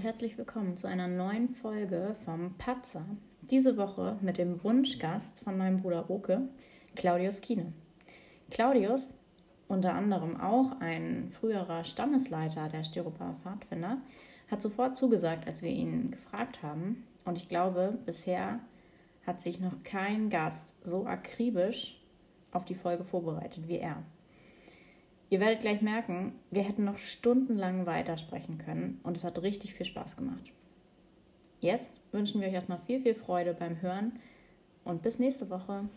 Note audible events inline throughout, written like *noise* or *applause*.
Und herzlich willkommen zu einer neuen Folge vom Patzer. Diese Woche mit dem Wunschgast von meinem Bruder Oke, Claudius Kiene. Claudius, unter anderem auch ein früherer Stammesleiter der Styroper Pfadfinder, hat sofort zugesagt, als wir ihn gefragt haben. Und ich glaube, bisher hat sich noch kein Gast so akribisch auf die Folge vorbereitet wie er. Ihr werdet gleich merken, wir hätten noch stundenlang weitersprechen können und es hat richtig viel Spaß gemacht. Jetzt wünschen wir euch erstmal viel, viel Freude beim Hören und bis nächste Woche.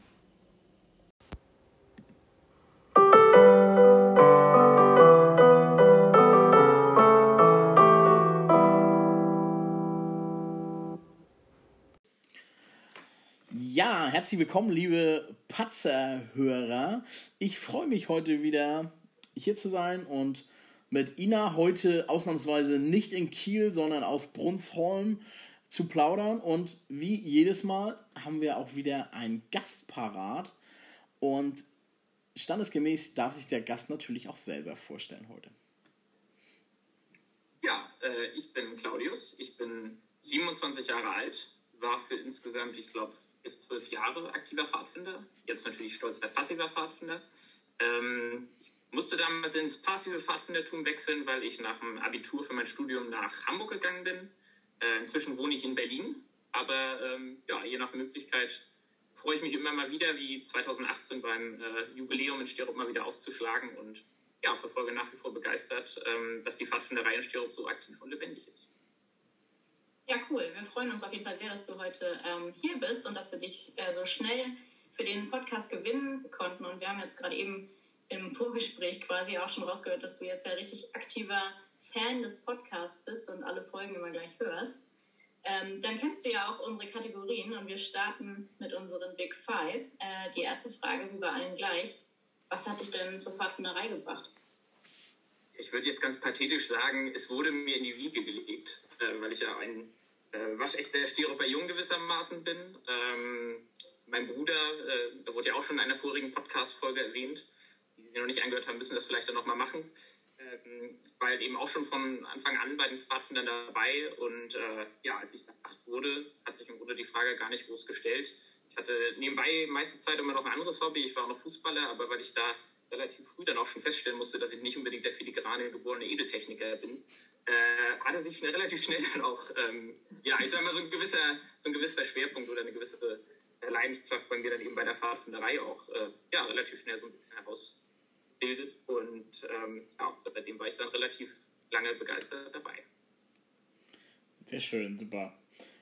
Ja, herzlich willkommen, liebe Patzer-Hörer. Ich freue mich heute wieder hier zu sein und mit Ina heute ausnahmsweise nicht in Kiel, sondern aus Brunsholm zu plaudern. Und wie jedes Mal haben wir auch wieder einen Gast parat. Und standesgemäß darf sich der Gast natürlich auch selber vorstellen heute. Ja, äh, ich bin Claudius, ich bin 27 Jahre alt, war für insgesamt, ich glaube, zwölf Jahre aktiver Pfadfinder, jetzt natürlich stolzer passiver Pfadfinder. Ähm, musste damals ins passive Pfadfindertum wechseln, weil ich nach dem Abitur für mein Studium nach Hamburg gegangen bin. Äh, inzwischen wohne ich in Berlin, aber ähm, ja, je nach Möglichkeit freue ich mich immer mal wieder, wie 2018 beim äh, Jubiläum in Sterop mal wieder aufzuschlagen und ja, verfolge nach wie vor begeistert, ähm, dass die Pfadfinderei in Sterop so aktiv und lebendig ist. Ja, cool. Wir freuen uns auf jeden Fall sehr, dass du heute ähm, hier bist und dass wir dich äh, so schnell für den Podcast gewinnen konnten. Und wir haben jetzt gerade eben im Vorgespräch quasi auch schon rausgehört, dass du jetzt ja richtig aktiver Fan des Podcasts bist und alle Folgen immer gleich hörst. Ähm, dann kennst du ja auch unsere Kategorien und wir starten mit unseren Big Five. Äh, die erste Frage wie bei allen gleich. Was hat dich denn zur Pfadfinderei gebracht? Ich würde jetzt ganz pathetisch sagen, es wurde mir in die Wiege gelegt, äh, weil ich ja ein äh, waschechter Styroper Jung gewissermaßen bin. Ähm, mein Bruder, äh, wurde ja auch schon in einer vorigen Podcast-Folge erwähnt, die noch nicht angehört haben, müssen das vielleicht dann nochmal machen. Ähm, halt eben auch schon von Anfang an bei den Pfadfindern dabei und äh, ja, als ich acht wurde, hat sich im Grunde die Frage gar nicht groß gestellt. Ich hatte nebenbei meiste Zeit immer noch ein anderes Hobby. Ich war auch noch Fußballer, aber weil ich da relativ früh dann auch schon feststellen musste, dass ich nicht unbedingt der filigrane geborene Edeltechniker bin, äh, hatte sich relativ schnell dann auch, ähm, ja, ich sag mal, so ein gewisser, so ein gewisser Schwerpunkt oder eine gewisse Leidenschaft bei mir dann eben bei der Pfadfinderei auch, äh, ja, relativ schnell so ein bisschen heraus bildet. Und ähm, ja, seitdem war ich dann relativ lange begeistert dabei. Sehr schön, super.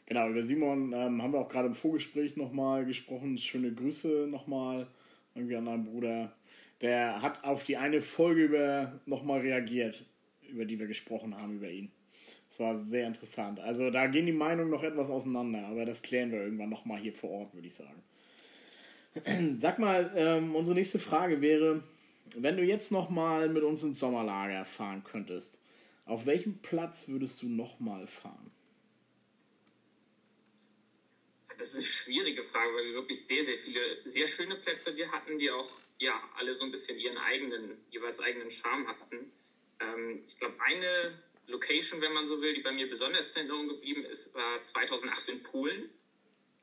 Genau, über Simon ähm, haben wir auch gerade im Vorgespräch nochmal gesprochen. Schöne Grüße nochmal irgendwie an deinen Bruder. Der hat auf die eine Folge über nochmal reagiert, über die wir gesprochen haben, über ihn. Das war sehr interessant. Also da gehen die Meinungen noch etwas auseinander, aber das klären wir irgendwann nochmal hier vor Ort, würde ich sagen. *clears throat* Sag mal, ähm, unsere nächste Frage wäre, wenn du jetzt nochmal mit uns ins Sommerlager fahren könntest, auf welchem Platz würdest du nochmal fahren? Das ist eine schwierige Frage, weil wir wirklich sehr, sehr viele sehr schöne Plätze die hatten, die auch ja alle so ein bisschen ihren eigenen, jeweils eigenen Charme hatten. Ähm, ich glaube, eine Location, wenn man so will, die bei mir besonders in Erinnerung geblieben ist, war 2008 in Polen,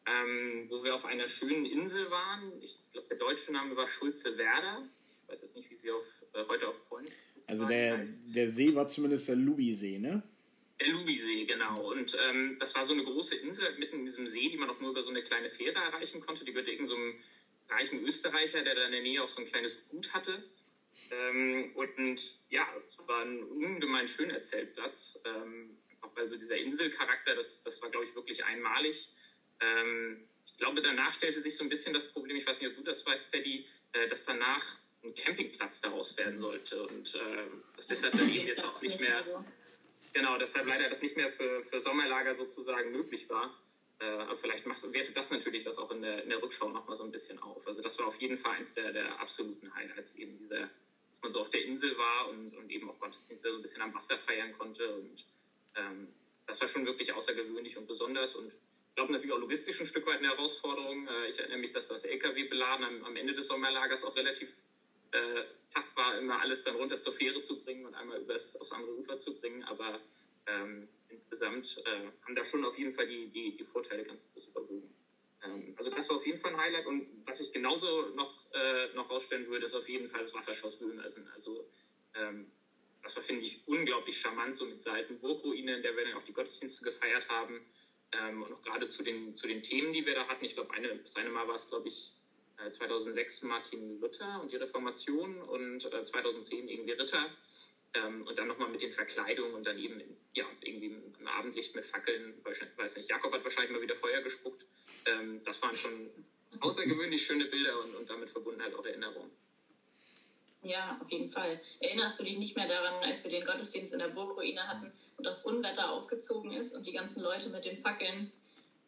ähm, wo wir auf einer schönen Insel waren. Ich glaube, der deutsche Name war Schulze-Werder weiß jetzt nicht, wie sie auf, äh, heute auf Point. Also der, der See war zumindest der Lubisee, ne? Der Lubisee, genau. Und ähm, das war so eine große Insel mitten in diesem See, die man auch nur über so eine kleine Fähre erreichen konnte. Die gehörte irgendeinem so reichen Österreicher, der da in der Nähe auch so ein kleines Gut hatte. Ähm, und ja, es war ein ungemein schöner Zeltplatz. Ähm, auch weil so dieser Inselcharakter, das, das war, glaube ich, wirklich einmalig. Ähm, ich glaube, danach stellte sich so ein bisschen das Problem, ich weiß nicht, ob du das weißt, Paddy, äh, dass danach ein Campingplatz daraus werden sollte und äh, dass deshalb dann eben jetzt auch nicht mehr, genau, deshalb leider das nicht mehr für, für Sommerlager sozusagen möglich war. Äh, aber vielleicht macht, wertet das natürlich das auch in der, in der Rückschau nochmal so ein bisschen auf. Also das war auf jeden Fall eins der, der absoluten Highlights, eben dieser, dass man so auf der Insel war und, und eben auch Gottesdienste so ein bisschen am Wasser feiern konnte und ähm, das war schon wirklich außergewöhnlich und besonders und ich glaube natürlich auch logistisch ein Stück weit eine Herausforderung. Äh, ich erinnere mich, dass das LKW-Beladen am, am Ende des Sommerlagers auch relativ äh, tough war, immer alles dann runter zur Fähre zu bringen und einmal übers, aufs andere Ufer zu bringen. Aber ähm, insgesamt äh, haben da schon auf jeden Fall die, die, die Vorteile ganz groß überwogen. Ähm, also das war auf jeden Fall ein Highlight und was ich genauso noch, äh, noch rausstellen würde, ist auf jeden Fall das Wasserschloss Wülmersen. Also ähm, das war, finde ich, unglaublich charmant, so mit Seiten Burgruine, in der wir dann auch die Gottesdienste gefeiert haben. Ähm, und auch gerade zu den, zu den Themen, die wir da hatten. Ich glaube, eine, das eine Mal war es, glaube ich, 2006 äh, Martin Luther und die Reformation und 2010 äh, irgendwie Ritter. Ähm, und dann nochmal mit den Verkleidungen und dann eben ja, irgendwie im Abendlicht mit Fackeln. Weiß nicht, Jakob hat wahrscheinlich mal wieder Feuer gespuckt. Ähm, das waren schon außergewöhnlich schöne Bilder und, und damit verbunden halt auch Erinnerungen. Ja, auf jeden Fall. Erinnerst du dich nicht mehr daran, als wir den Gottesdienst in der Burgruine hatten und das Unwetter aufgezogen ist und die ganzen Leute mit den Fackeln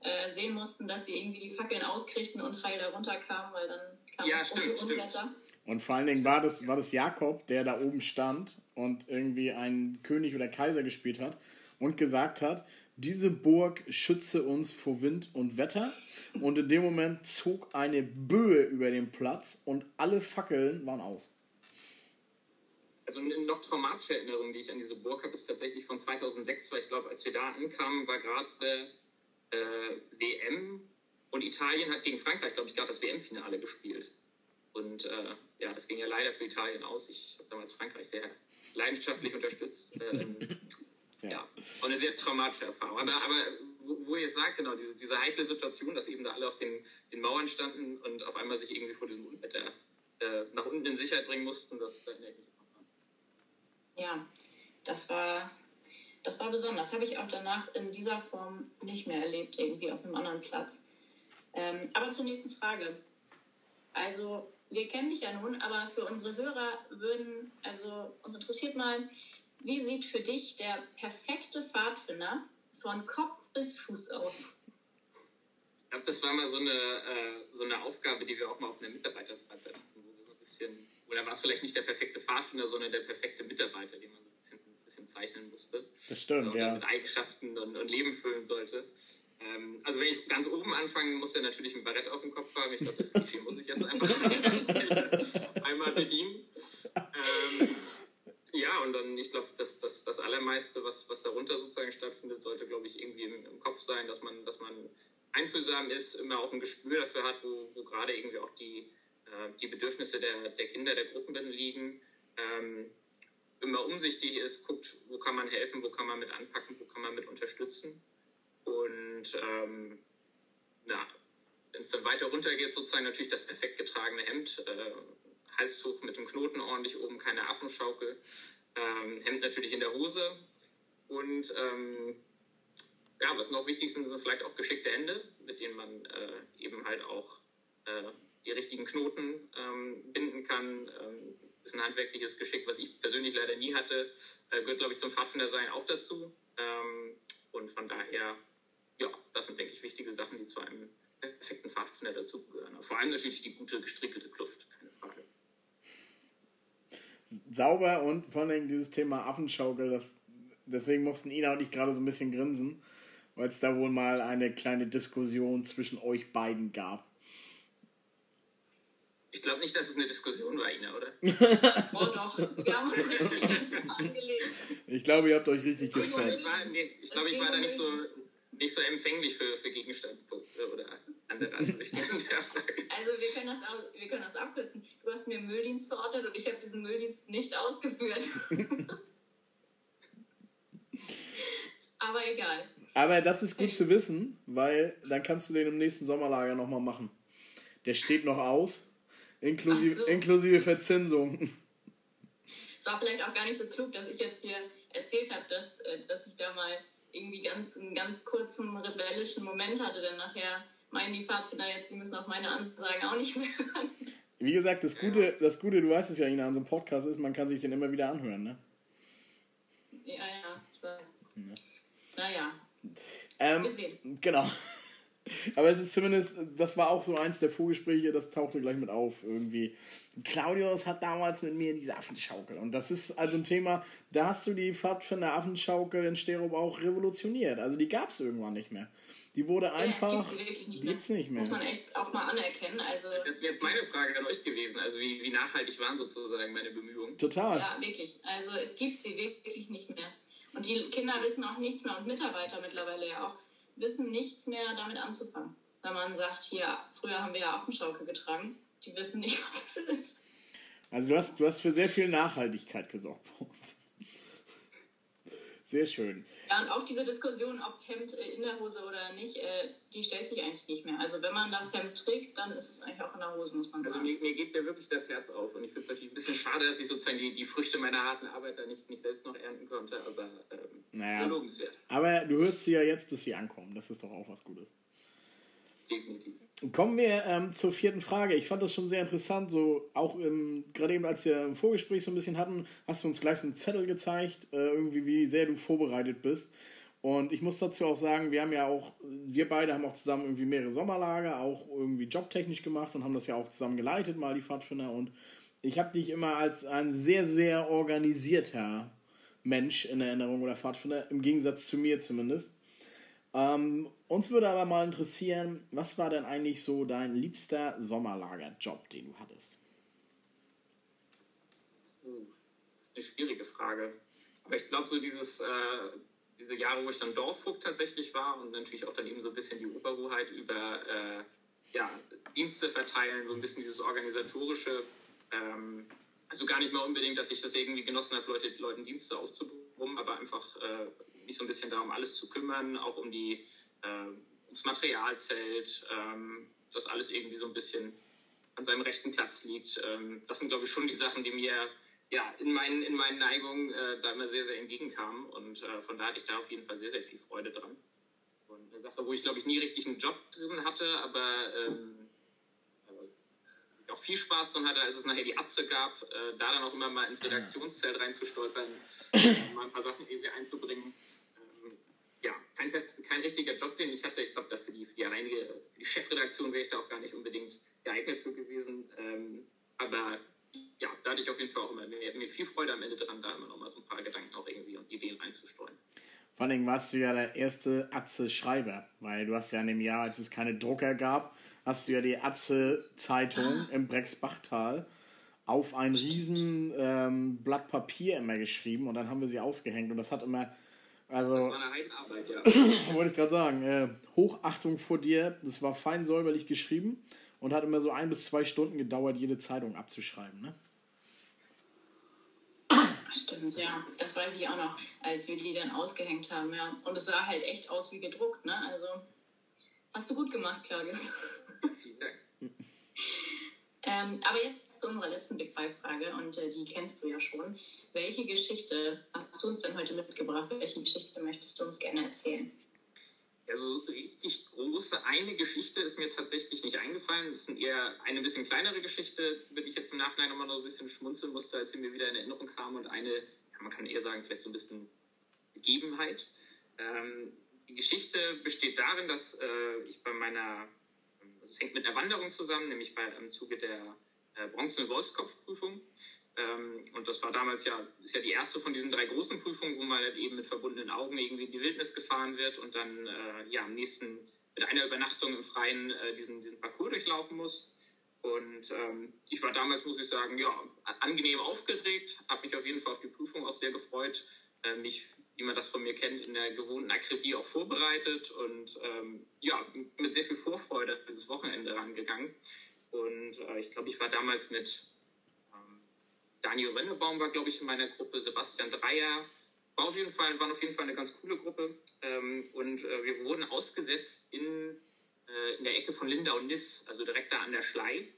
äh, sehen mussten, dass sie irgendwie die Fackeln auskriegten und heil darunter kamen, weil dann kam ja, das stimmt, große Unwetter. Und vor allen Dingen war das, war das Jakob, der da oben stand und irgendwie einen König oder Kaiser gespielt hat und gesagt hat, diese Burg schütze uns vor Wind und Wetter. Und in dem Moment zog eine Böe über den Platz und alle Fackeln waren aus. Also eine noch traumatische Erinnerung, die ich an diese Burg habe, ist tatsächlich von 2006, weil ich glaube, als wir da ankamen, war gerade äh, WM und Italien hat gegen Frankreich, glaube ich, gerade das WM-Finale gespielt. Und äh, ja, das ging ja leider für Italien aus. Ich habe damals Frankreich sehr leidenschaftlich unterstützt. *laughs* Ähm, ja. ja. und eine sehr traumatische Erfahrung. Aber, aber wo, wo, ihr sagt, genau, diese, diese heikle Situation, dass eben da alle auf den, den Mauern standen und auf einmal sich irgendwie vor diesem Unwetter äh, nach unten in Sicherheit bringen mussten, das erinnere ich mich Ja, das war, das war besonders. Habe ich auch danach in dieser Form nicht mehr erlebt, irgendwie auf einem anderen Platz. Ähm, aber zur nächsten Frage. Also, wir kennen dich ja nun, aber für unsere Hörer würden, also uns interessiert mal, wie sieht für dich der perfekte Pfadfinder von Kopf bis Fuß aus? Ich glaube, das war mal so eine, äh, so eine Aufgabe, die wir auch mal auf einer Mitarbeiterfreizeit hatten, wo wir so ein bisschen, oder war es vielleicht nicht der perfekte Pfadfinder, sondern der perfekte Mitarbeiter, den man so bisschen, zeichnen musste. Das stimmt, ja. Mit Eigenschaften und, und Leben füllen sollte. Ähm, also wenn ich ganz oben anfangen muss, er natürlich ein Barett auf dem Kopf haben. Ich glaube, das Klischee muss ich jetzt einfach einmal bedienen. Ähm, ja, und dann, ich glaube, das, das, das Allermeiste, was, was darunter sozusagen stattfindet, sollte, glaube ich, irgendwie im, im, Kopf sein, dass man, dass man einfühlsam ist, immer auch ein Gespür dafür hat, wo, wo gerade irgendwie auch die, äh, die Bedürfnisse der, der Kinder, der Gruppen liegen. Ähm, immer umsichtig ist, guckt, wo kann man helfen, wo kann man mit anpacken, wo kann man mit unterstützen. Und ähm, ja, wenn es dann weiter runter geht, sozusagen natürlich das perfekt getragene Hemd, äh, Halstuch mit dem Knoten ordentlich oben, keine Affenschaukel, ähm, Hemd natürlich in der Hose und ähm, ja, was noch wichtig sind, sind vielleicht auch geschickte Hände, mit denen man äh, eben halt auch äh, die richtigen Knoten ähm, binden kann. Ist ein handwerkliches Geschick, was ich persönlich leider nie hatte, äh, gehört, glaube ich, zum Pfadfindersein auch dazu. Ähm, und von daher ja, das sind, denke ich, wichtige Sachen, die zu einem perfekten Pfadfinder dazugehören. Vor allem natürlich die gute gestrickelte Kluft, keine Frage. Sauber und vor allem dieses Thema Affenschaukel, das, deswegen mussten Ina und ich gerade so ein bisschen grinsen, weil es da wohl mal eine kleine Diskussion zwischen euch beiden gab. Ich glaube nicht, dass es eine Diskussion war, Ina, oder? *laughs* oh doch, wir haben uns *laughs* richtig angelegt. Ich glaube, ihr habt euch richtig gefällt. Ich glaube, ich war da nicht so nicht so empfänglich für, für Gegenstandpunkte oder andere Ansichten der Frage. Also wir können, das, wir können das abkürzen. Du hast mir Mülldienst verordnet und ich habe diesen Mülldienst nicht ausgeführt. *laughs* Aber egal. Aber das ist gut zu wissen, weil dann kannst du den im nächsten Sommerlager nochmal machen. Der steht noch aus, inklusive, so. inklusive Verzinsung. Es war vielleicht auch gar nicht so klug, dass ich jetzt hier erzählt habe, dass, äh, dass ich da mal irgendwie ganz, einen ganz kurzen rebellischen Moment hatte, denn nachher meinen die Pfadfinder jetzt, sie müssen auf meine Ansagen auch nicht mehr hören. Wie gesagt, das Gute, das Gute, du weißt es ja, Ina, an so einem Podcast ist, man kann sich den immer wieder anhören, ne? Ja, ja, ich weiß. Ja. Naja. Ähm, genau. Aber es ist zumindest, das war auch so eins der Vorgespräche, das tauchte gleich mit auf irgendwie. Claudius hat damals mit mir diese Affenschaukel. Und das ist also ein Thema, da hast du die Pfadfinder Affenschaukel in Sterub auch revolutioniert. Also die gab es irgendwann nicht mehr. Die wurde einfach. Ja, es gibt sie wirklich nicht, gibt's nicht mehr. Muss man echt auch mal anerkennen. Also, das wäre jetzt meine Frage an euch gewesen. Also wie, wie nachhaltig waren sozusagen meine Bemühungen? Total. Ja, wirklich. Also es gibt sie wirklich nicht mehr. Und die Kinder wissen auch nichts mehr und Mitarbeiter mittlerweile ja auch, wissen nichts mehr damit anzufangen. Wenn man sagt, hier, früher haben wir ja Affenschaukel getragen, die wissen nicht, *laughs* was es ist. Also du hast, du hast für sehr viel Nachhaltigkeit gesorgt bei uns. Sehr schön. Ja, und auch diese Diskussion, ob Hemd äh, in der Hose oder nicht, äh, die stellt sich eigentlich nicht mehr. Also wenn man das Hemd trägt, dann ist es eigentlich auch in der Hose, muss man also sagen. Also mir, mir geht mir wirklich das Herz auf und ich finde es natürlich ein bisschen schade, dass ich sozusagen die, die Früchte meiner harten Arbeit da nicht, nicht selbst noch ernten konnte, aber ähm, naja, lobenswert. Aber du hörst sie ja jetzt, dass sie ankommen. Das ist doch auch was Gutes. Definitiv. Kommen wir ähm, zur vierten Frage. Ich fand das schon sehr interessant, so auch gerade eben, als wir im Vorgespräch so ein bisschen hatten, hast du uns gleich so einen Zettel gezeigt, äh, irgendwie wie sehr du vorbereitet bist. Und ich muss dazu auch sagen, wir haben ja auch, wir beide haben auch zusammen irgendwie mehrere Sommerlager, auch irgendwie jobtechnisch gemacht und haben das ja auch zusammen geleitet, mal die Pfadfinder. Und ich habe dich immer als ein sehr, sehr organisierter Mensch in Erinnerung oder Pfadfinder, im Gegensatz zu mir zumindest. Ähm, uns würde aber mal interessieren, was war denn eigentlich so dein liebster Sommerlagerjob, den du hattest? Das ist eine schwierige Frage. Aber ich glaube, so dieses, äh, diese Jahre, wo ich dann Dorfvogt tatsächlich war und natürlich auch dann eben so ein bisschen die Oberhoheit über äh, ja, Dienste verteilen, so ein bisschen dieses organisatorische, ähm, also gar nicht mal unbedingt, dass ich das irgendwie genossen habe, Leute, Leuten Dienste aufzubrummen, aber einfach äh, mich so ein bisschen darum, alles zu kümmern, auch um die, äh, ums Materialzelt, ähm, dass alles irgendwie so ein bisschen an seinem rechten Platz liegt. Ähm, das sind, glaube ich, schon die Sachen, die mir ja, in, meinen, in meinen Neigungen äh, da immer sehr, sehr entgegenkamen. Und äh, von da hatte ich da auf jeden Fall sehr, sehr viel Freude dran. Und eine Sache, wo ich, glaube ich, nie richtig einen Job drin hatte, aber ähm, auch viel Spaß dran hatte, als es nachher die Atze gab, äh, da dann auch immer mal ins Redaktionszelt reinzustolpern, mal ein paar Sachen irgendwie einzubringen ja, kein, fest, kein richtiger Job, den ich hatte. Ich glaube, für die, für die alleinige für die Chefredaktion wäre ich da auch gar nicht unbedingt geeignet für gewesen. Ähm, aber ja, da hatte ich auf jeden Fall auch immer mehr, mir viel Freude am Ende dran, da immer noch mal so ein paar Gedanken auch irgendwie und Ideen reinzustreuen. Vor allem warst du ja der erste Atze-Schreiber, weil du hast ja in dem Jahr, als es keine Drucker gab, hast du ja die Atze-Zeitung ah. im Brexbachtal auf ein riesen ähm, Blatt Papier immer geschrieben und dann haben wir sie ausgehängt und das hat immer also, das war eine Heidenarbeit, ja. *clears throat* wollte ich gerade sagen. Äh, Hochachtung vor dir. Das war fein säuberlich geschrieben und hat immer so ein bis zwei Stunden gedauert, jede Zeitung abzuschreiben. Ne? Stimmt, ja. Das weiß ich auch noch, als wir die dann ausgehängt haben. Ja. Und es sah halt echt aus wie gedruckt. Ne? Also hast du gut gemacht, Claudius. Vielen Dank. *laughs* ähm, aber jetzt zu unserer letzten Big Five-Frage und äh, die kennst du ja schon. Welche Geschichte hast du uns denn heute mitgebracht? Welche Geschichte möchtest du uns gerne erzählen? Also richtig große eine Geschichte ist mir tatsächlich nicht eingefallen. Das ist eher eine bisschen kleinere Geschichte, die ich jetzt im Nachhinein nochmal so ein bisschen schmunzeln musste, als sie mir wieder in Erinnerung kam. Und eine, ja, man kann eher sagen, vielleicht so ein bisschen Begebenheit. Ähm, die Geschichte besteht darin, dass äh, ich bei meiner, das hängt mit einer Wanderung zusammen, nämlich bei, im Zuge der äh, Bronze- und Wolfskopfprüfung. Ähm, und das war damals ja, ist ja die erste von diesen drei großen Prüfungen, wo man halt eben mit verbundenen Augen irgendwie in die Wildnis gefahren wird und dann äh, ja am nächsten mit einer Übernachtung im Freien äh, diesen, diesen Parcours durchlaufen muss. Und ähm, ich war damals, muss ich sagen, ja, angenehm aufgeregt, habe mich auf jeden Fall auf die Prüfung auch sehr gefreut, äh, mich, wie man das von mir kennt, in der gewohnten Akribie auch vorbereitet und ähm, ja, mit sehr viel Vorfreude dieses Wochenende rangegangen. Und äh, ich glaube, ich war damals mit Daniel Rennebaum war, glaube ich, in meiner Gruppe, Sebastian Dreier. War auf jeden Fall, waren auf jeden Fall eine ganz coole Gruppe. Ähm, und äh, wir wurden ausgesetzt in, äh, in der Ecke von Linda und Niss, also direkt da an der Schlei.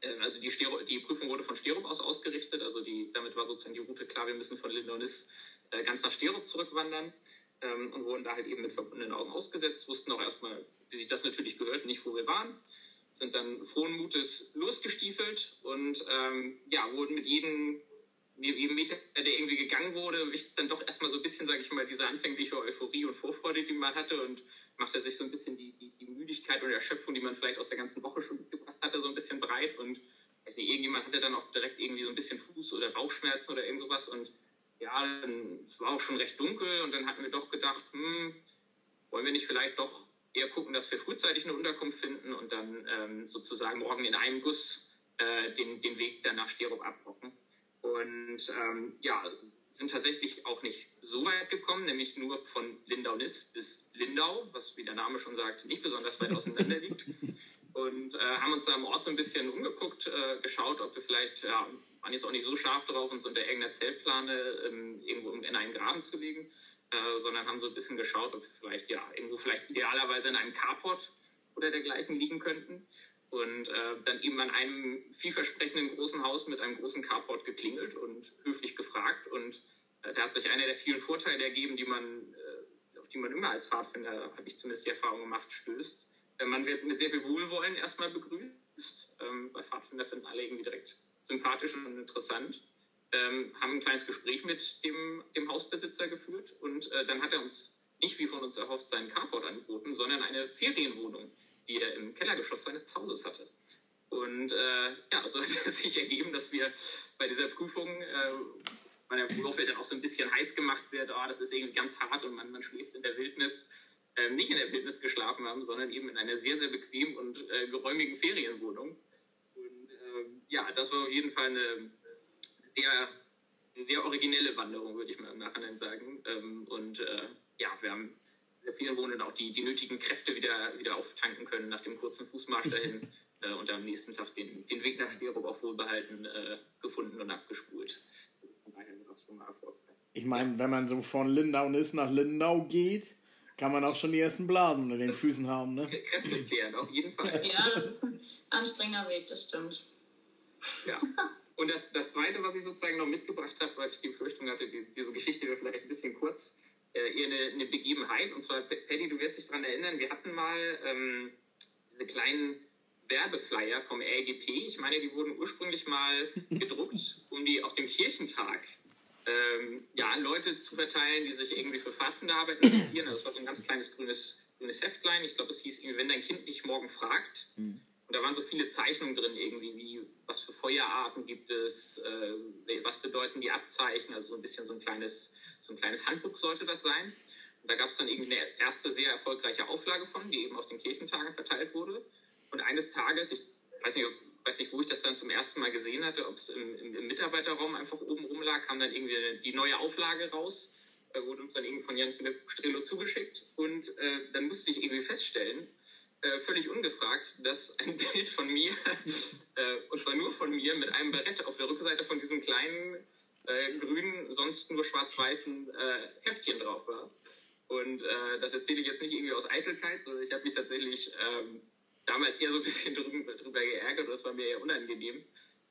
Äh, also die, Stero, die Prüfung wurde von Sterup aus ausgerichtet. Also die, damit war sozusagen die Route klar, wir müssen von Niss äh, ganz nach Sterup zurückwandern. Ähm, und wurden da halt eben mit verbundenen Augen ausgesetzt, wussten auch erstmal, wie sich das natürlich gehört, nicht wo wir waren sind dann frohen Mutes losgestiefelt und ähm, ja, wurden mit jedem, jedem Meter, der irgendwie gegangen wurde, wich dann doch erstmal so ein bisschen, sage ich mal, diese anfängliche Euphorie und Vorfreude, die man hatte und machte sich so ein bisschen die, die, die Müdigkeit und Erschöpfung, die man vielleicht aus der ganzen Woche schon mitgebracht hatte, so ein bisschen breit und weiß nicht, irgendjemand hatte dann auch direkt irgendwie so ein bisschen Fuß- oder Bauchschmerzen oder irgend sowas und ja, es war auch schon recht dunkel und dann hatten wir doch gedacht, hm, wollen wir nicht vielleicht doch eher gucken, dass wir frühzeitig eine Unterkunft finden und dann ähm, sozusagen morgen in einem Guss äh, den, den Weg dann nach Sterup abrocken. Und ähm, ja, sind tatsächlich auch nicht so weit gekommen, nämlich nur von Lindau-Niss bis Lindau, was wie der Name schon sagt, nicht besonders weit auseinander liegt. Und äh, haben uns da am Ort so ein bisschen umgeguckt, äh, geschaut, ob wir vielleicht, ja, waren jetzt auch nicht so scharf drauf, uns unter irgendeiner Zeltplane ähm, irgendwo in einen Graben zu legen, äh, sondern haben so ein bisschen geschaut, ob wir vielleicht, ja, irgendwo vielleicht idealerweise in einem Carport oder dergleichen liegen könnten. Und äh, dann eben an einem vielversprechenden großen Haus mit einem großen Carport geklingelt und höflich gefragt. Und äh, da hat sich einer der vielen Vorteile ergeben, die man, äh, auf die man immer als Pfadfinder, habe ich zumindest die Erfahrung gemacht, stößt. Äh, man wird mit sehr viel Wohlwollen erstmal begrüßt. Ähm, bei Pfadfinder finden alle irgendwie direkt sympathisch und interessant. Ähm, haben ein kleines Gespräch mit dem, dem Hausbesitzer geführt und äh, dann hat er uns nicht wie von uns erhofft seinen Carport angeboten, sondern eine Ferienwohnung die er im Kellergeschoss seines Hauses hatte. Und äh, ja, *laughs* so hat es sich ergeben, dass wir bei dieser Prüfung, äh, der Vorfeld dann auch so ein bisschen heiß gemacht wird, oh, das ist irgendwie ganz hart und man, man schläft in der Wildnis, äh, nicht in der Wildnis geschlafen haben, sondern eben in einer sehr, sehr bequemen und äh, geräumigen Ferienwohnung. Und ähm, ja, das war auf jeden Fall eine sehr, sehr originelle Wanderung, würde ich mal im Nachhinein sagen. Ähm, und äh, ja, wir haben vielen Wohnen auch die, die nötigen Kräfte wieder, wieder auftanken können nach dem kurzen Fußmarsch dahin *laughs* äh, und am nächsten Tag den, den Weg nach Sterop auch wohlbehalten äh, gefunden und abgespult. Von daher das schon mal erfolgreich. Ich meine, wenn man so von Lindau ist nach Lindau geht, kann man auch schon die ersten Blasen unter den das Füßen haben, ne? Kräftezehrend, auf jeden Fall. *laughs* Ja, das ist ein anstrengender Weg, das stimmt. Ja. Und das, das Zweite, was ich sozusagen noch mitgebracht habe, weil ich die Befürchtung hatte, diese, diese Geschichte wäre vielleicht ein bisschen kurz, eher eine, eine, Begebenheit. Und zwar, Paddy, du wirst dich daran erinnern, wir hatten mal ähm, diese kleinen Werbeflyer vom RGP. Ich meine, die wurden ursprünglich mal *laughs* gedruckt, um die auf dem Kirchentag ähm, ja, Leute zu verteilen, die sich irgendwie für Pfadfinderarbeit interessieren. Das war so ein ganz kleines grünes, grünes Heftlein. Ich glaube, es hieß irgendwie, wenn dein Kind dich morgen fragt. Mhm. Und da waren so viele Zeichnungen drin, irgendwie, wie was für Feuerarten gibt es, äh, was bedeuten die Abzeichen, also so ein bisschen so ein kleines so ein kleines Handbuch sollte das sein. Und da gab es dann eben eine erste sehr erfolgreiche Auflage von, die eben auf den Kirchentagen verteilt wurde. Und eines Tages, ich weiß nicht, weiß nicht, wo ich das dann zum ersten Mal gesehen hatte, ob es im, im, im, Mitarbeiterraum einfach oben rum lag, kam dann irgendwie die neue Auflage raus, äh, wurde uns dann irgendwie von Jan-Philipp Strelo zugeschickt. Und äh, dann musste ich irgendwie feststellen, äh, völlig ungefragt, dass ein *laughs* Bild von mir, äh, und zwar nur von mir, mit einem Barett auf der Rückseite von diesem kleinen äh, grünen, sonst nur schwarz-weißen äh, Heftchen drauf war. Und äh, das erzähle ich jetzt nicht irgendwie aus Eitelkeit, sondern ich habe mich tatsächlich ähm, damals eher so ein bisschen *laughs* drüber, drüber geärgert und das war mir eher unangenehm.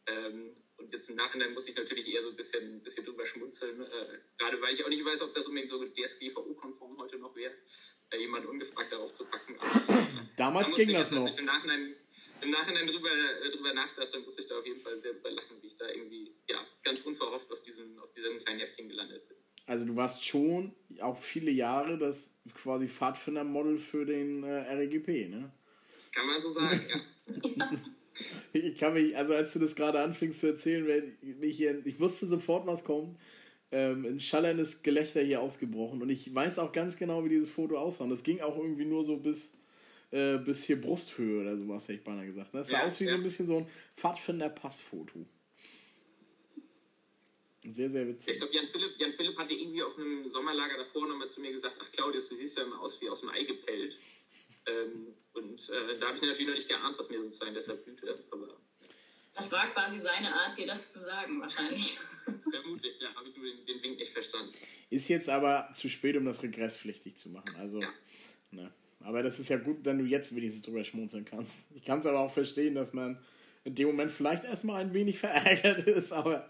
Ähm, und jetzt im Nachhinein muss ich natürlich eher so ein bisschen, bisschen drüber schmunzeln, äh, gerade weil ich auch nicht weiß, ob das unbedingt so DSGVO-konform heute noch wäre, äh, jemanden ungefragt darauf zu packen. Aber, äh, Damals da ging das noch. Im Nachhinein im Nachhinein drüber, äh, drüber nachdachte, muss ich da auf jeden Fall sehr überlachen, wie ich da irgendwie ja, ganz unverhofft auf diesem, auf diesem kleinen Heftchen gelandet bin. Also du warst schon auch viele Jahre das quasi Pfadfinder-Model für den äh, RGP, ne? Das kann man so sagen, ja. *laughs* *laughs* ich kann mich, also als du das gerade anfingst zu erzählen, ich, ich wusste sofort, was kommt. Ähm, ein schallerndes Gelächter hier ausgebrochen und ich weiß auch ganz genau, wie dieses Foto aussah. Und das ging auch irgendwie nur so bis äh, bis hier Brusthöhe oder sowas, hätte ich beinahe gesagt. Das sah ja, aus wie ja. so ein bisschen so ein Pfadfinder-Passfoto. Sehr, sehr witzig. Ich glaube, Jan Philipp, Jan Philipp hatte irgendwie auf einem Sommerlager davor nochmal zu mir gesagt: Ach, Claudius, du siehst ja immer aus wie aus dem Ei gepellt. Ähm, und äh, da habe ich natürlich noch nicht geahnt, was mir sozusagen deshalb blühte. Aber das war quasi seine Art, dir das zu sagen, wahrscheinlich. *laughs* Vermutlich, ja, habe ich nur den, den, Wink nicht verstanden. Ist jetzt aber zu spät, um das regresspflichtig zu machen. Also, ja. ne. Aber das ist ja gut, wenn du jetzt wenigstens drüber schmunzeln kannst. Ich kann es aber auch verstehen, dass man in dem Moment vielleicht erstmal ein wenig verärgert ist, aber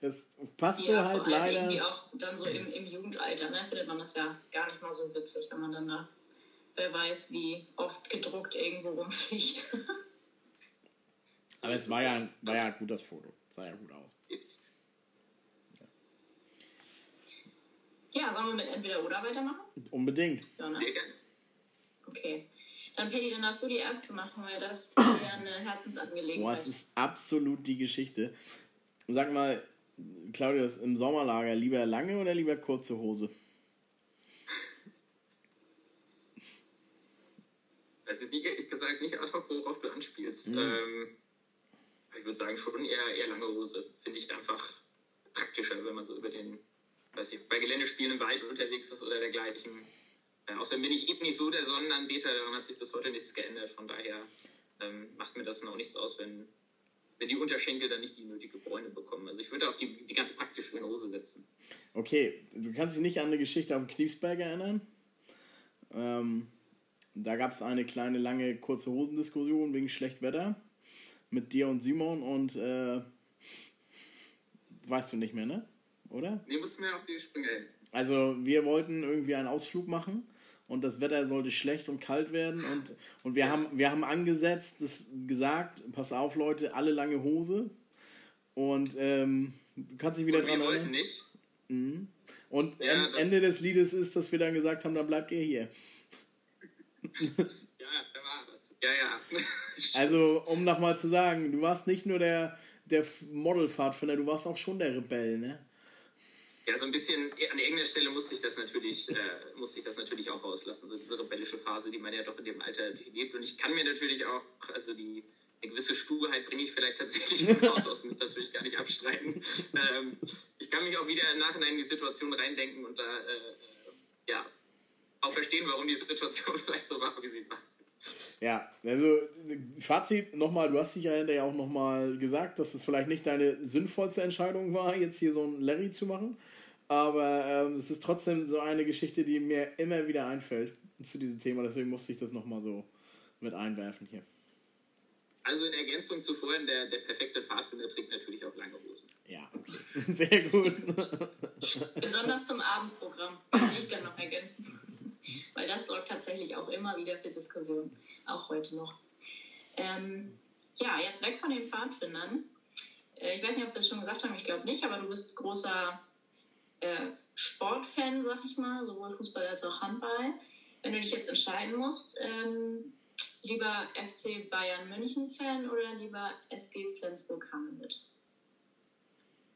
es passt ja, so halt leider. Irgendwie auch dann so im, im Jugendalter, ne, findet man das ja gar nicht mal so witzig, wenn man dann da, wer weiß, wie oft gedruckt irgendwo rumfliegt. *laughs* aber es war ja, war ja gut, das Foto. Sah ja gut aus. Ja, sollen wir mit entweder oder weitermachen? Unbedingt. Ja, ne? Sehr gerne. Okay. Dann, Paddy, dann darfst du die erste machen, weil das *coughs* ist ja eine Herzensangelegenheit. Boah, es ist absolut die Geschichte. Sag mal, Claudius, im Sommerlager lieber lange oder lieber kurze Hose? Das ist ehrlich gesagt nicht ad hoc, worauf du anspielst. Mhm. Ähm, ich würde sagen, schon eher, eher lange Hose. Finde ich einfach praktischer, wenn man so über den, weiß ich, bei Geländespielen im Wald unterwegs ist oder dergleichen. Äh, außerdem bin ich eben nicht so der Sonnenanbeter, daran hat sich bis heute nichts geändert. Von daher ähm, macht mir das auch nichts aus, wenn, wenn die Unterschenkel dann nicht die nötige Bräune bekommen. Also ich würde auf die, die ganz praktische Hose setzen. Okay, du kannst dich nicht an eine Geschichte auf dem Kniefsberg erinnern? Ähm, da gab es eine kleine, lange, kurze Hosendiskussion wegen Schlechtwetter mit dir und Simon und äh, weißt du nicht mehr, ne? Oder? Nee, musst du mir auf die Sprünge helfen. Also wir wollten irgendwie einen Ausflug machen und das Wetter sollte schlecht und kalt werden und, und wir, ja. haben, wir haben angesetzt, das gesagt, pass auf Leute, alle lange Hose und ähm, du kannst dich wieder und dran. Wir wollten nicht. Mhm. Und ja, Ende des Liedes ist, dass wir dann gesagt haben, dann bleibt ihr hier. Ja, da war das. Ja, ja. *laughs* also, um nochmal zu sagen, du warst nicht nur der, der Modelpfadfinder, du warst auch schon der Rebell, ne? Ja, so ein bisschen an irgendeiner Stelle musste ich das natürlich, äh, musste ich das natürlich auch rauslassen, so diese rebellische Phase, die man ja doch in dem Alter durchlebt. Und ich kann mir natürlich auch, also die eine gewisse Sturheit bringe ich vielleicht tatsächlich *laughs* Haus aus mit, das will ich gar nicht abstreiten. ähm, ich kann mich auch wieder im Nachhinein in die Situation reindenken und da, äh, ja, auch verstehen, warum die Situation *laughs* vielleicht so war, wie sie war. Ja, also Fazit nochmal, du hast dich ja hinterher auch nochmal gesagt, dass es vielleicht nicht deine sinnvollste Entscheidung war, jetzt hier so ein Larry zu machen. Aber ähm, es ist trotzdem so eine Geschichte, die mir immer wieder einfällt zu diesem Thema. Deswegen musste ich das nochmal so mit einwerfen hier. Also in Ergänzung zu vorhin, der, der perfekte Pfadfinder trägt natürlich auch lange Hosen. Ja, okay. *laughs* Sehr gut. Besonders zum Abendprogramm kann ich dann noch ergänzen. *laughs* Weil das sorgt tatsächlich auch immer wieder für Diskussionen, auch heute noch. Ähm, ja, jetzt weg von den Pfadfindern. Äh, ich weiß nicht, ob wir es schon gesagt haben, ich glaube nicht, aber du bist großer äh, Sportfan, sag ich mal, sowohl Fußball als auch Handball. Wenn du dich jetzt entscheiden musst, ähm, lieber FC Bayern München Fan oder lieber SG Flensburg Handewitt?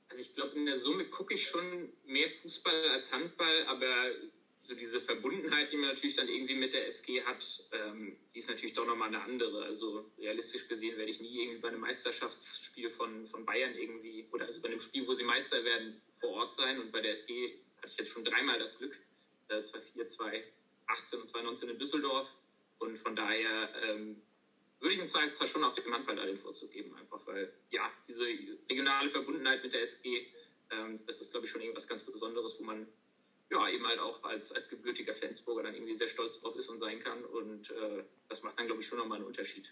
Also ich glaube, in der Summe gucke ich schon mehr Fußball als Handball, aber so diese Verbundenheit, die man natürlich dann irgendwie mit der SG hat, ähm, die ist natürlich doch nochmal eine andere. Also realistisch gesehen werde ich nie irgendwie bei einem Meisterschaftsspiel von, von Bayern irgendwie, oder also bei einem Spiel, wo sie Meister werden, vor Ort sein. Und bei der SG hatte ich jetzt schon dreimal das Glück, äh, 2004, 2018 und 2019 in Düsseldorf. Und von daher ähm, würde ich im Zweifelsfall schon auch dem Handball da den Vorzug geben, einfach weil, ja, diese regionale Verbundenheit mit der SG, ähm, das ist, glaube ich, schon irgendwas ganz Besonderes, wo man ja eben halt auch als, als gebürtiger Flensburger dann irgendwie sehr stolz drauf ist und sein kann. Und äh, das macht dann, glaube ich, schon nochmal einen Unterschied.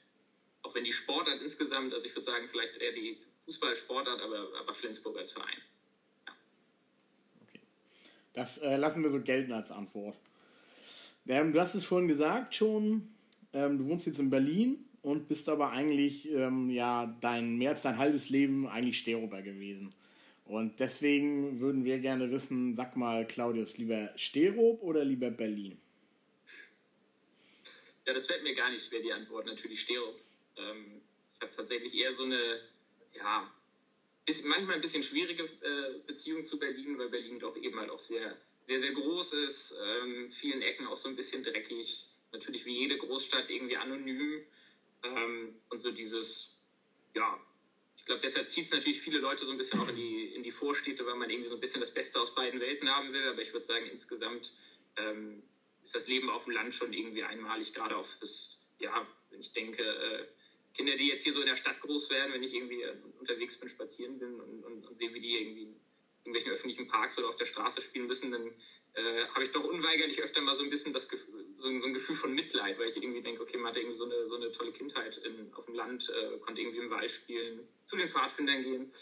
Auch wenn die Sportart insgesamt, also ich würde sagen, vielleicht eher die Fußballsportart, aber, aber Flensburg als Verein. Ja. Okay. Das äh, lassen wir so gelten als Antwort. Ähm, du hast es vorhin gesagt schon, ähm, du wohnst jetzt in Berlin und bist aber eigentlich ähm, ja dein mehr als dein halbes Leben eigentlich Sterober gewesen. Und deswegen würden wir gerne wissen, sag mal, Claudius, lieber Sterob oder lieber Berlin? Ja, das fällt mir gar nicht schwer, die Antwort. Natürlich Sterob. Ähm, ich habe tatsächlich eher so eine, ja, bisschen, manchmal ein bisschen schwierige äh, Beziehung zu Berlin, weil Berlin doch eben halt auch sehr sehr, sehr groß ist, ähm, vielen Ecken auch so ein bisschen dreckig, natürlich wie jede Großstadt irgendwie anonym ähm, und so dieses, ja, glaube, deshalb zieht es natürlich viele Leute so ein bisschen auch in die, in die Vorstädte, weil man irgendwie so ein bisschen das Beste aus beiden Welten haben will, aber ich würde sagen, insgesamt ähm, ist das Leben auf dem Land schon irgendwie einmalig, gerade auch fürs, ja, wenn ich denke, äh, Kinder, die jetzt hier so in der Stadt groß werden, wenn ich irgendwie äh, unterwegs bin, spazieren bin und, und, und sehe, wie die irgendwie irgendwelchen öffentlichen Parks oder auf der Straße spielen müssen, dann äh, habe ich doch unweigerlich öfter mal so ein bisschen das Gefühl, so, so, ein Gefühl von Mitleid, weil ich irgendwie denke, okay, man hatte irgendwie so eine, so eine tolle Kindheit in, auf dem Land, äh, konnte irgendwie im Wald spielen, zu den Pfadfindern gehen,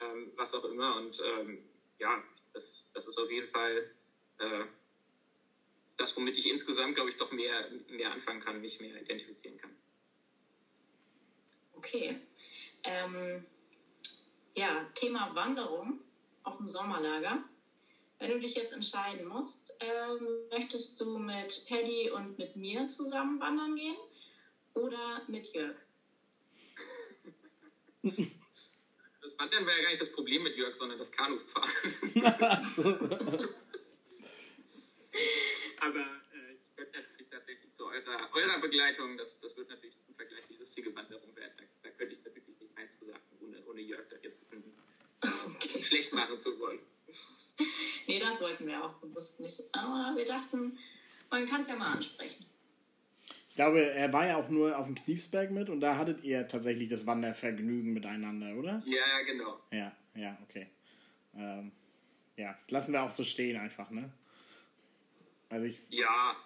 ähm, was auch immer. Und ähm, ja, das, das ist auf jeden Fall äh, das, womit ich insgesamt, glaube ich, doch mehr, mehr anfangen kann, mich mehr identifizieren kann. Okay. Ähm, ja, Thema Wanderung auf dem Sommerlager. Wenn du dich jetzt entscheiden musst, ähm, möchtest du mit Paddy und mit mir zusammen wandern gehen oder mit Jörg? Das Wandern wäre ja gar nicht das Problem mit Jörg, sondern das Kanufahren. *laughs* Aber äh, ich werde natürlich tatsächlich zu eurer, eurer Begleitung, das, das wird natürlich im Vergleich die lustige Wanderung werden. Da, da könnte ich natürlich nicht eins zu sagen, ohne, ohne Jörg da jetzt okay. schlecht machen zu wollen. *laughs* Nee, das wollten wir auch bewusst nicht. Aber wir dachten, man kann es ja mal ansprechen. Ich glaube, er war ja auch nur auf dem Kniefsberg mit und da hattet ihr tatsächlich das Wandervergnügen miteinander, oder? Ja, genau. Ja, ja, okay. Ähm, ja, das lassen wir auch so stehen einfach, ne? Also ich. Ja,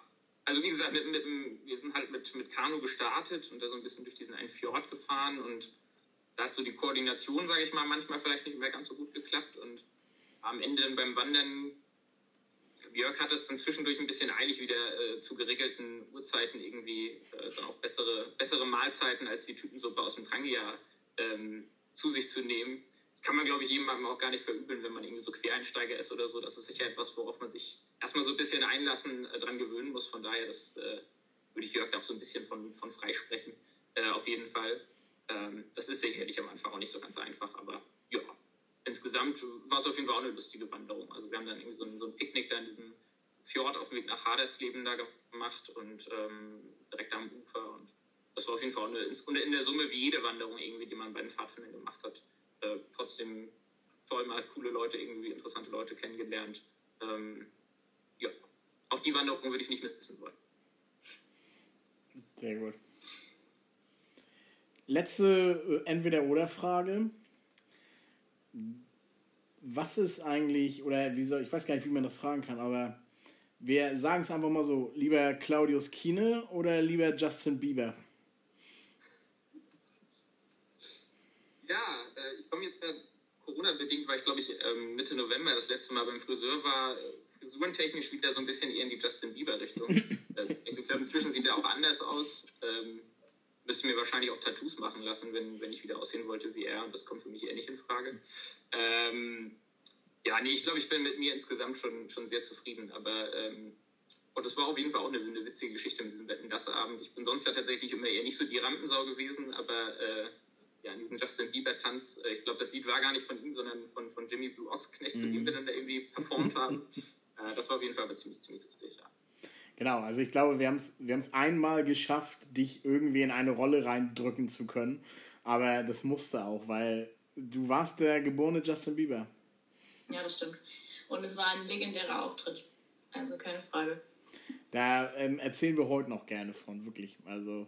also wie gesagt, mit, mit, wir sind halt mit, mit Kanu gestartet und da so ein bisschen durch diesen einen Fjord gefahren und da hat so die Koordination, sage ich mal, manchmal vielleicht nicht mehr ganz so gut geklappt und am Ende beim Wandern, Björk hat es dann zwischendurch ein bisschen eilig wieder äh, zu geregelten Uhrzeiten irgendwie äh, dann auch bessere, bessere Mahlzeiten als die Typensuppe aus dem Trangia ähm, zu sich zu nehmen. Das kann man, glaube ich, jemandem auch gar nicht verübeln, wenn man irgendwie so Quereinsteiger ist oder so. Das ist sicher etwas, worauf man sich erstmal so ein bisschen einlassen, äh, dran gewöhnen muss. Von daher, das äh, würde ich Jörg da auch so ein bisschen von, von freisprechen. Äh, auf jeden Fall. Ähm, das ist sicherlich am Anfang auch nicht so ganz einfach, aber insgesamt war es auf jeden Fall auch eine lustige Wanderung. Also wir haben dann irgendwie so ein, so ein Picknick da in diesem Fjord auf dem Weg nach Hadersleben da gemacht und ähm, direkt am Ufer und das war auf jeden Fall eine, in der Summe wie jede Wanderung irgendwie, die man bei den Pfadfindern gemacht hat. Äh, trotzdem toll, man hat coole Leute, irgendwie interessante Leute kennengelernt. Ähm, ja, auch die Wanderung würde ich nicht missen wollen. Sehr gut. Letzte äh, Entweder-Oder-Frage. Was ist eigentlich, oder wie soll, ich weiß gar nicht, wie man das fragen kann, aber wir sagen es einfach mal so, lieber Claudius Kine oder lieber Justin Bieber? Ja, äh, ich komme jetzt Corona-bedingt, weil ich glaube ich ähm, Mitte November das letzte Mal beim Friseur war, frisurentechnisch wieder so ein bisschen eher in die Justin Bieber-Richtung. *laughs* äh, ich glaube, inzwischen sieht er auch anders aus. Müsste mir wahrscheinlich auch Tattoos machen lassen, wenn, wenn ich wieder aussehen wollte wie er. Und das kommt für mich eher nicht in Frage. Ähm, ja, nee, ich glaube, ich bin mit mir insgesamt schon, schon sehr zufrieden. Aber ähm, und das war auf jeden Fall auch eine, eine witzige Geschichte mit diesem Wetten-Gasse-Abend. Ich bin sonst ja tatsächlich immer eher nicht so die Rampensau gewesen, aber äh, ja, in diesem Justin Bieber-Tanz, äh, ich glaube, das Lied war gar nicht von ihm, sondern von, von Jimmy Blue Ochsknecht, mhm. zu dem wir dann da irgendwie performt haben. äh, das war auf jeden Fall aber ziemlich, ziemlich lustig, ja. Genau, also ich glaube, wir haben es wir einmal geschafft, dich irgendwie in eine Rolle reindrücken zu können. Aber das musste auch, weil du warst der geborene Justin Bieber. Ja, das stimmt. Und es war ein legendärer Auftritt. Also keine Frage. Da ähm, erzählen wir heute noch gerne von, wirklich. Also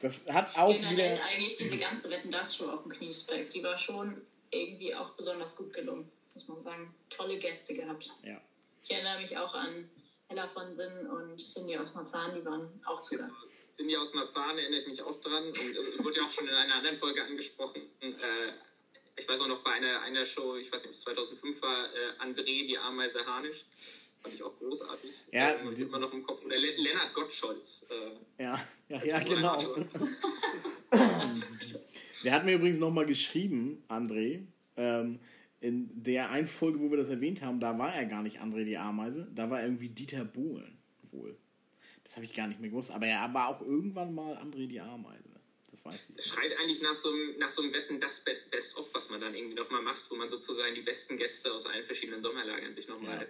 das hat auch Generell wieder... eigentlich diese ganze Wetten, das Show auf dem Kniesberg, die war schon irgendwie auch besonders gut gelungen, muss man sagen. Tolle Gäste gehabt. Ja. Ich erinnere mich auch an Ella von Sinn und Cindy aus Marzahn, die waren auch zu Gast. Cindy aus Marzahn erinnere ich mich auch dran und äh, wurde ja auch schon in einer anderen Folge angesprochen. Äh, ich weiß auch noch bei einer, einer Show, ich weiß nicht, ob es 2005 war, äh, André, die Ameise Harnisch. Fand ich auch großartig. Ja, äh, immer noch im Kopf. Oder Lennart Gottscholz. Äh, ja, ja, ja genau. *laughs* Der hat mir übrigens nochmal geschrieben, André, ähm, in der einen Folge, wo wir das erwähnt haben, da war er gar nicht André die Ameise, da war irgendwie Dieter Bohlen wohl. Das habe ich gar nicht mehr gewusst, aber er war auch irgendwann mal André die Ameise. Das weiß ich. Es schreit eigentlich nach so einem, nach so einem Wetten, das Best-of, was man dann irgendwie nochmal macht, wo man sozusagen die besten Gäste aus allen verschiedenen Sommerlagern sich nochmal ja.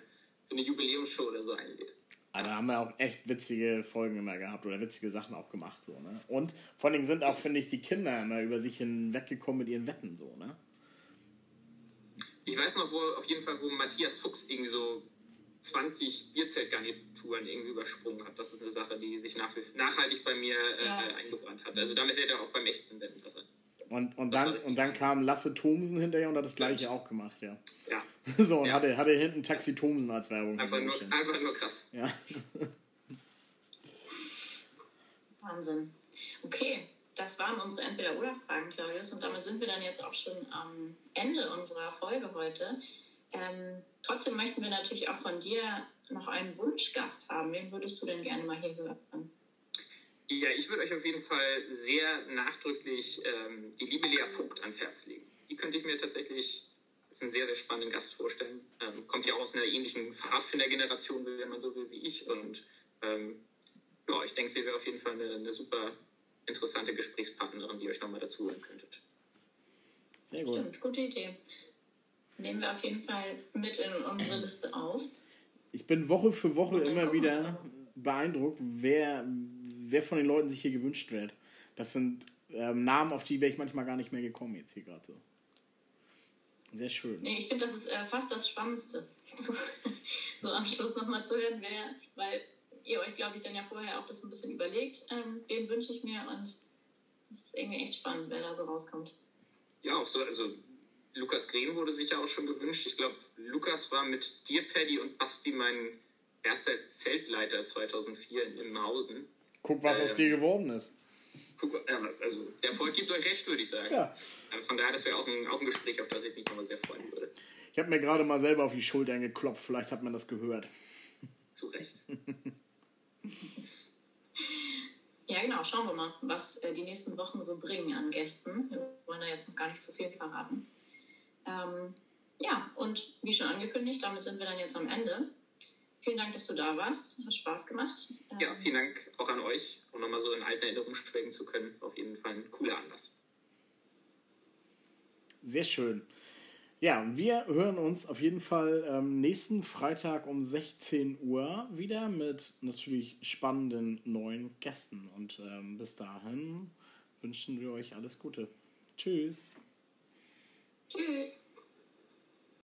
für eine Jubiläumsshow oder so einlädt. Ah, da haben wir auch echt witzige Folgen immer gehabt oder witzige Sachen auch gemacht. So, ne? Und vor allem sind auch, finde ich, die Kinder immer über sich hinweggekommen mit ihren Wetten. so, ne? Ich weiß noch, wo auf jeden Fall, wo Matthias Fuchs irgendwie so 20 Bierzeltgarnituren irgendwie übersprungen hat. Das ist eine Sache, die sich nach, nachhaltig bei mir äh, ja. eingebrannt hat. Also damit hätte er auch beim echten Wetten das und, und, dann, und dann kam Lasse Thomsen hinterher und hat das gleiche auch gemacht, ja. Ja. *laughs* so, und ja. Hatte, hatte hinten Taxi Thomsen als Werbung. Einfach nur, einfach nur krass. Ja. *laughs* Wahnsinn. Okay, das waren unsere Entweder-Oder-Fragen, Claudius. Und damit sind wir dann jetzt auch schon am Ende unserer Folge heute. Ähm, trotzdem möchten wir natürlich auch von dir noch einen Wunschgast haben. Wen würdest du denn gerne mal hier hören? Ja, ich würde euch auf jeden Fall sehr nachdrücklich ähm, die liebe Lea Vogt ans Herz legen. Die könnte ich mir tatsächlich als einen sehr, sehr spannenden Gast vorstellen. Ähm, kommt ja aus einer ähnlichen Pfadfinder-Generation, wenn man so will, wie ich. Und ähm, ja, ich denke, sie wäre auf jeden Fall eine, eine super interessante Gesprächspartnerin, die euch nochmal dazuhören könntet. Sehr gut. Stimmt, gute Idee. Nehmen wir auf jeden Fall mit in unsere Liste auf. Ich bin Woche für Woche immer wieder beeindruckt, wer, wer von den Leuten sich hier gewünscht wird. Das sind ähm, Namen, auf die wäre ich manchmal gar nicht mehr gekommen jetzt hier gerade so. Sehr schön. Nee, ich finde, das ist äh, fast das Spannendste, *laughs* so, so am Schluss nochmal zu hören, wer, weil ihr euch, glaube ich, dann ja vorher auch das ein bisschen überlegt, ähm, wen wünsche ich mir und es ist irgendwie echt spannend, wer da so rauskommt. Ja, auch so, also Lukas Green wurde sich ja auch schon gewünscht. Ich glaube, Lukas war mit dir, Paddy und Basti mein erster Zeltleiter 2004 in Hausen. Guck, was Ähm, aus dir geworden ist. Guck, ja, also der Erfolg gibt euch recht, würde ich sagen. Ja. Also Von daher, das wäre auch ein, auch ein Gespräch, auf das ich mich nochmal sehr freuen würde. Ich habe mir gerade mal selber auf die Schultern geklopft, vielleicht hat man das gehört. Zu Recht. *laughs* Ja, genau, schauen wir mal, was äh, die nächsten Wochen so bringen an Gästen. Wir wollen da jetzt noch gar nicht so viel verraten. Ähm, ja, und wie schon angekündigt, damit sind wir dann jetzt am Ende. Vielen Dank, dass du da warst. Hat Spaß gemacht. Ähm, Ja, vielen Dank auch an euch, um nochmal so in alten Erinnerungen schwelgen zu können. Auf jeden Fall ein cooler Anlass. Sehr schön. Ja, wir hören uns auf jeden Fall ähm, nächsten Freitag um 16 Uhr wieder mit natürlich spannenden neuen Gästen. Und ähm, bis dahin wünschen wir euch alles Gute. Tschüss. Tschüss.